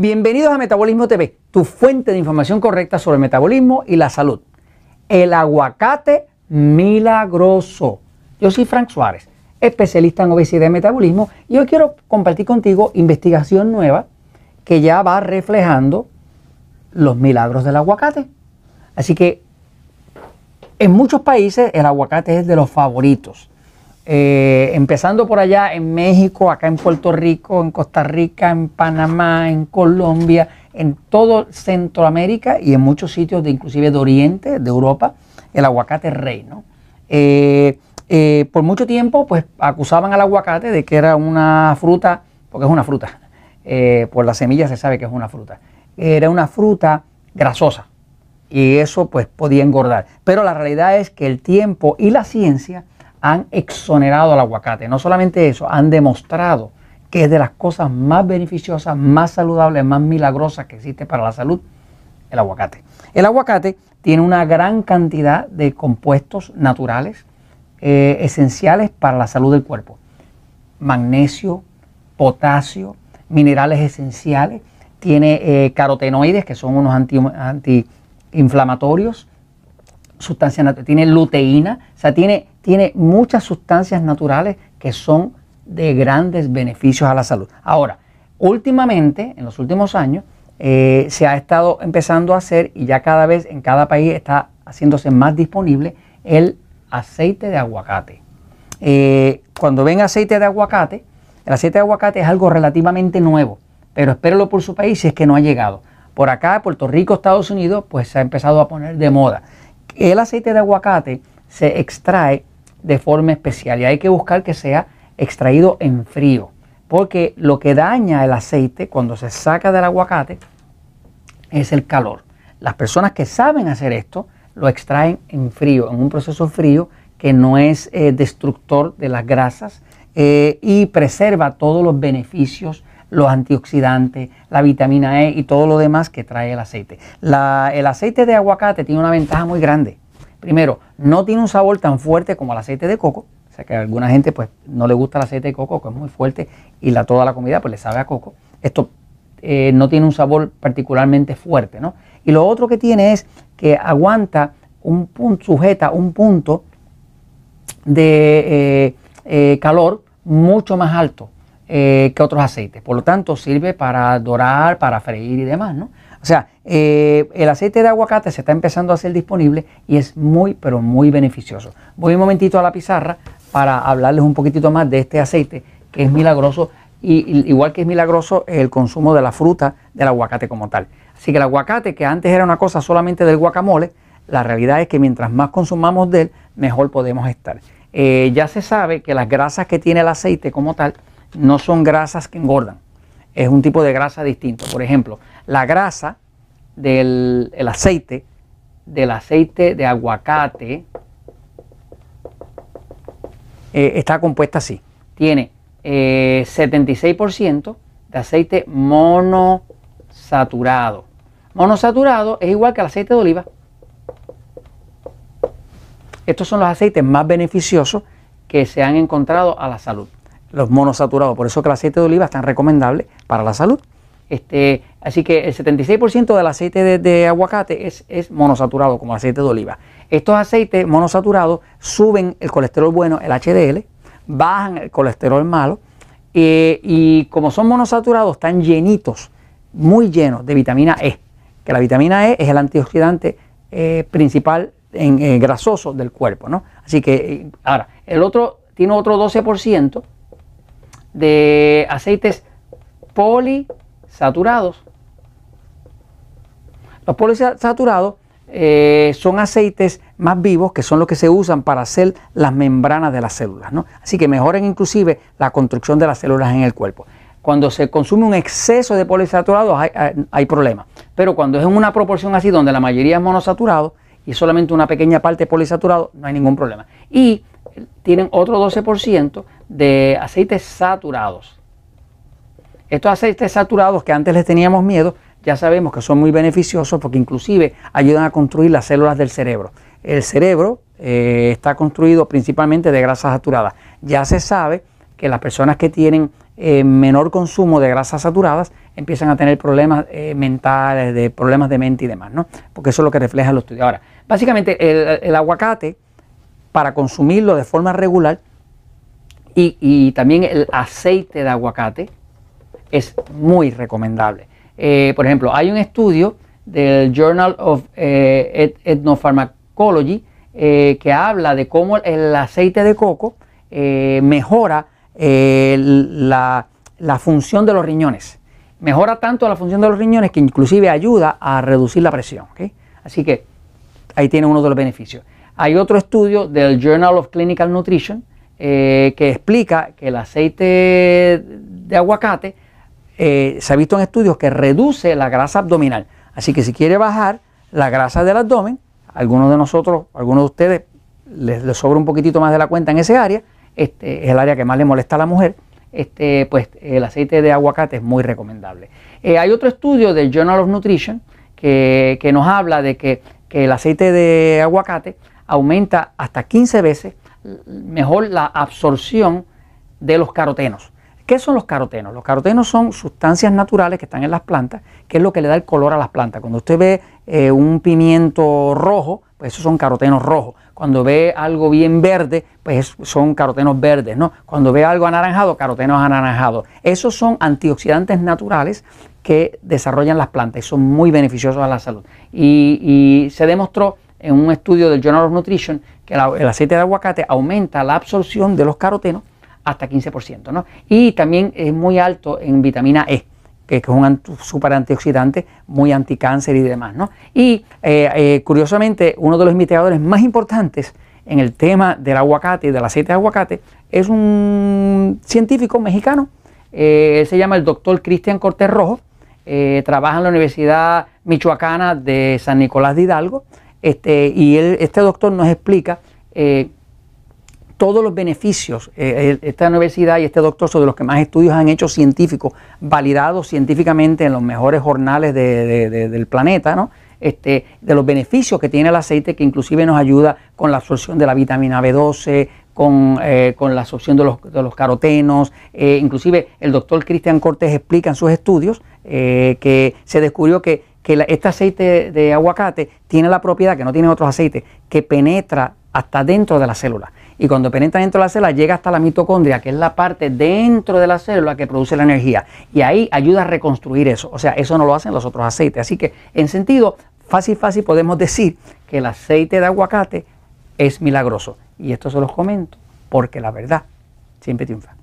Bienvenidos a Metabolismo TV, tu fuente de información correcta sobre el metabolismo y la salud. El aguacate milagroso. Yo soy Frank Suárez, especialista en obesidad y metabolismo, y hoy quiero compartir contigo investigación nueva que ya va reflejando los milagros del aguacate. Así que en muchos países el aguacate es de los favoritos. Eh, empezando por allá en México, acá en Puerto Rico, en Costa Rica, en Panamá, en Colombia, en todo Centroamérica y en muchos sitios, de, inclusive de Oriente, de Europa, el aguacate rey. ¿no? Eh, eh, por mucho tiempo, pues acusaban al aguacate de que era una fruta, porque es una fruta, por la semilla se sabe que es una fruta, era una fruta grasosa y eso pues podía engordar. Pero la realidad es que el tiempo y la ciencia han exonerado al aguacate. No solamente eso, han demostrado que es de las cosas más beneficiosas, más saludables, más milagrosas que existe para la salud, el aguacate. El aguacate tiene una gran cantidad de compuestos naturales eh, esenciales para la salud del cuerpo. Magnesio, potasio, minerales esenciales, tiene eh, carotenoides, que son unos antiinflamatorios, sustancias tiene luteína, o sea, tiene, tiene muchas sustancias naturales que son de grandes beneficios a la salud. Ahora, últimamente, en los últimos años, eh, se ha estado empezando a hacer y ya cada vez en cada país está haciéndose más disponible el aceite de aguacate. Eh, cuando ven aceite de aguacate, el aceite de aguacate es algo relativamente nuevo, pero espérelo por su país si es que no ha llegado. Por acá, Puerto Rico, Estados Unidos, pues se ha empezado a poner de moda. El aceite de aguacate se extrae de forma especial y hay que buscar que sea extraído en frío, porque lo que daña el aceite cuando se saca del aguacate es el calor. Las personas que saben hacer esto lo extraen en frío, en un proceso frío que no es eh, destructor de las grasas eh, y preserva todos los beneficios, los antioxidantes, la vitamina E y todo lo demás que trae el aceite. el aceite de aguacate tiene una ventaja muy grande. Primero, no tiene un sabor tan fuerte como el aceite de coco. O sea que a alguna gente pues no le gusta el aceite de coco, que es muy fuerte, y la, toda la comida pues le sabe a coco. Esto eh, no tiene un sabor particularmente fuerte, ¿no? Y lo otro que tiene es que aguanta un punto, sujeta un punto de eh, eh, calor mucho más alto que otros aceites. Por lo tanto, sirve para dorar, para freír y demás, ¿no? O sea, eh, el aceite de aguacate se está empezando a hacer disponible y es muy, pero muy beneficioso. Voy un momentito a la pizarra para hablarles un poquitito más de este aceite que es milagroso y igual que es milagroso el consumo de la fruta del aguacate como tal. Así que el aguacate, que antes era una cosa solamente del guacamole, la realidad es que mientras más consumamos de él, mejor podemos estar. Eh, ya se sabe que las grasas que tiene el aceite como tal no son grasas que engordan es un tipo de grasa distinto. Por ejemplo, la grasa del aceite, del aceite de aguacate, eh, está compuesta así. Tiene 76% eh, de aceite monosaturado. Monosaturado es igual que el aceite de oliva. Estos son los aceites más beneficiosos que se han encontrado a la salud los monosaturados. Por eso que el aceite de oliva es tan recomendable para la salud. Este, así que el 76% del aceite de, aguacate es, es, monosaturado como aceite de oliva. Estos aceites monosaturados suben el colesterol bueno, el HDL, bajan el colesterol malo eh, y como son monosaturados están llenitos, muy llenos de vitamina E, que la vitamina E es el antioxidante eh, principal en, eh, grasoso del cuerpo. ¿no? Así que ahora, el otro tiene otro 12% de aceites polisaturados. Los polisaturados eh, son aceites más vivos que son los que se usan para hacer las membranas de las células. ¿no? Así que mejoran inclusive la construcción de las células en el cuerpo. Cuando se consume un exceso de polisaturados hay, hay problemas. Pero cuando es en una proporción así donde la mayoría es monosaturado y solamente una pequeña parte polisaturado, no hay ningún problema. Y tienen otro 12% de aceites saturados. Estos aceites saturados que antes les teníamos miedo, ya sabemos que son muy beneficiosos porque inclusive ayudan a construir las células del cerebro. El cerebro eh, está construido principalmente de grasas saturadas. Ya se sabe que las personas que tienen eh, menor consumo de grasas saturadas, empiezan a tener problemas eh, mentales, de problemas de mente y demás, ¿no? Porque eso es lo que refleja los estudios. Ahora, básicamente el, aguacate, para consumirlo de forma regular, y, también el aceite de aguacate es muy recomendable. Eh, por ejemplo, hay un estudio del Journal of Ethnopharmacology que habla de cómo el aceite de coco mejora la, función de los riñones. Mejora tanto la función de los riñones que inclusive ayuda a reducir la presión. Así que ahí tiene uno de los beneficios. Hay otro estudio del Journal of Clinical Nutrition eh, que explica que el aceite de aguacate eh, se ha visto en estudios que reduce la grasa abdominal. Así que si quiere bajar la grasa del abdomen, algunos de nosotros, algunos de ustedes les, sobra un poquitito más de la cuenta en ese área, este, es el área que más le molesta a la mujer, este, pues el aceite de aguacate es muy recomendable. Eh, hay otro estudio del Journal of Nutrition que, nos habla de que, el aceite de aguacate aumenta hasta 15 veces mejor la absorción de los carotenos. ¿Qué son los carotenos? Los carotenos son sustancias naturales que están en las plantas, que es lo que le da el color a las plantas. Cuando usted ve eh, un pimiento rojo, pues esos son carotenos rojos. Cuando ve algo bien verde, pues son carotenos verdes, ¿no? Cuando ve algo anaranjado, carotenos anaranjados. Esos son antioxidantes naturales que desarrollan las plantas y son muy beneficiosos a la salud. Y, se demostró en un estudio del Journal of Nutrition que el aceite de aguacate aumenta la absorción de los carotenos hasta 15%, ¿no? Y también es muy alto en vitamina E que es un super antioxidante, muy anticáncer y demás. ¿no? Y eh, eh, curiosamente, uno de los investigadores más importantes en el tema del aguacate y del aceite de aguacate es un científico mexicano, eh, se llama el doctor Cristian Cortés Rojo, trabaja en la Universidad Michoacana de San Nicolás de Hidalgo, este, y este doctor nos explica todos los beneficios. Eh, esta universidad y este doctor son de los que más estudios han hecho científicos, validados científicamente en los mejores jornales del planeta, ¿no? Este, de los beneficios que tiene el aceite, que inclusive nos ayuda con la absorción de la vitamina B12, con, eh, la absorción de los, carotenos. Eh, inclusive el doctor Cristian Cortés explica en sus estudios que se descubrió que, que este aceite de aguacate tiene la propiedad que no tiene otros aceites, que penetra hasta dentro de la célula y cuando penetra dentro de la célula llega hasta la mitocondria, que es la parte dentro de la célula que produce la energía. Y ahí ayuda a reconstruir eso. O sea, eso no lo hacen los otros aceites. Así que en sentido fácil, fácil podemos decir que el aceite de aguacate es milagroso. Y esto se los comento porque la verdad siempre triunfa.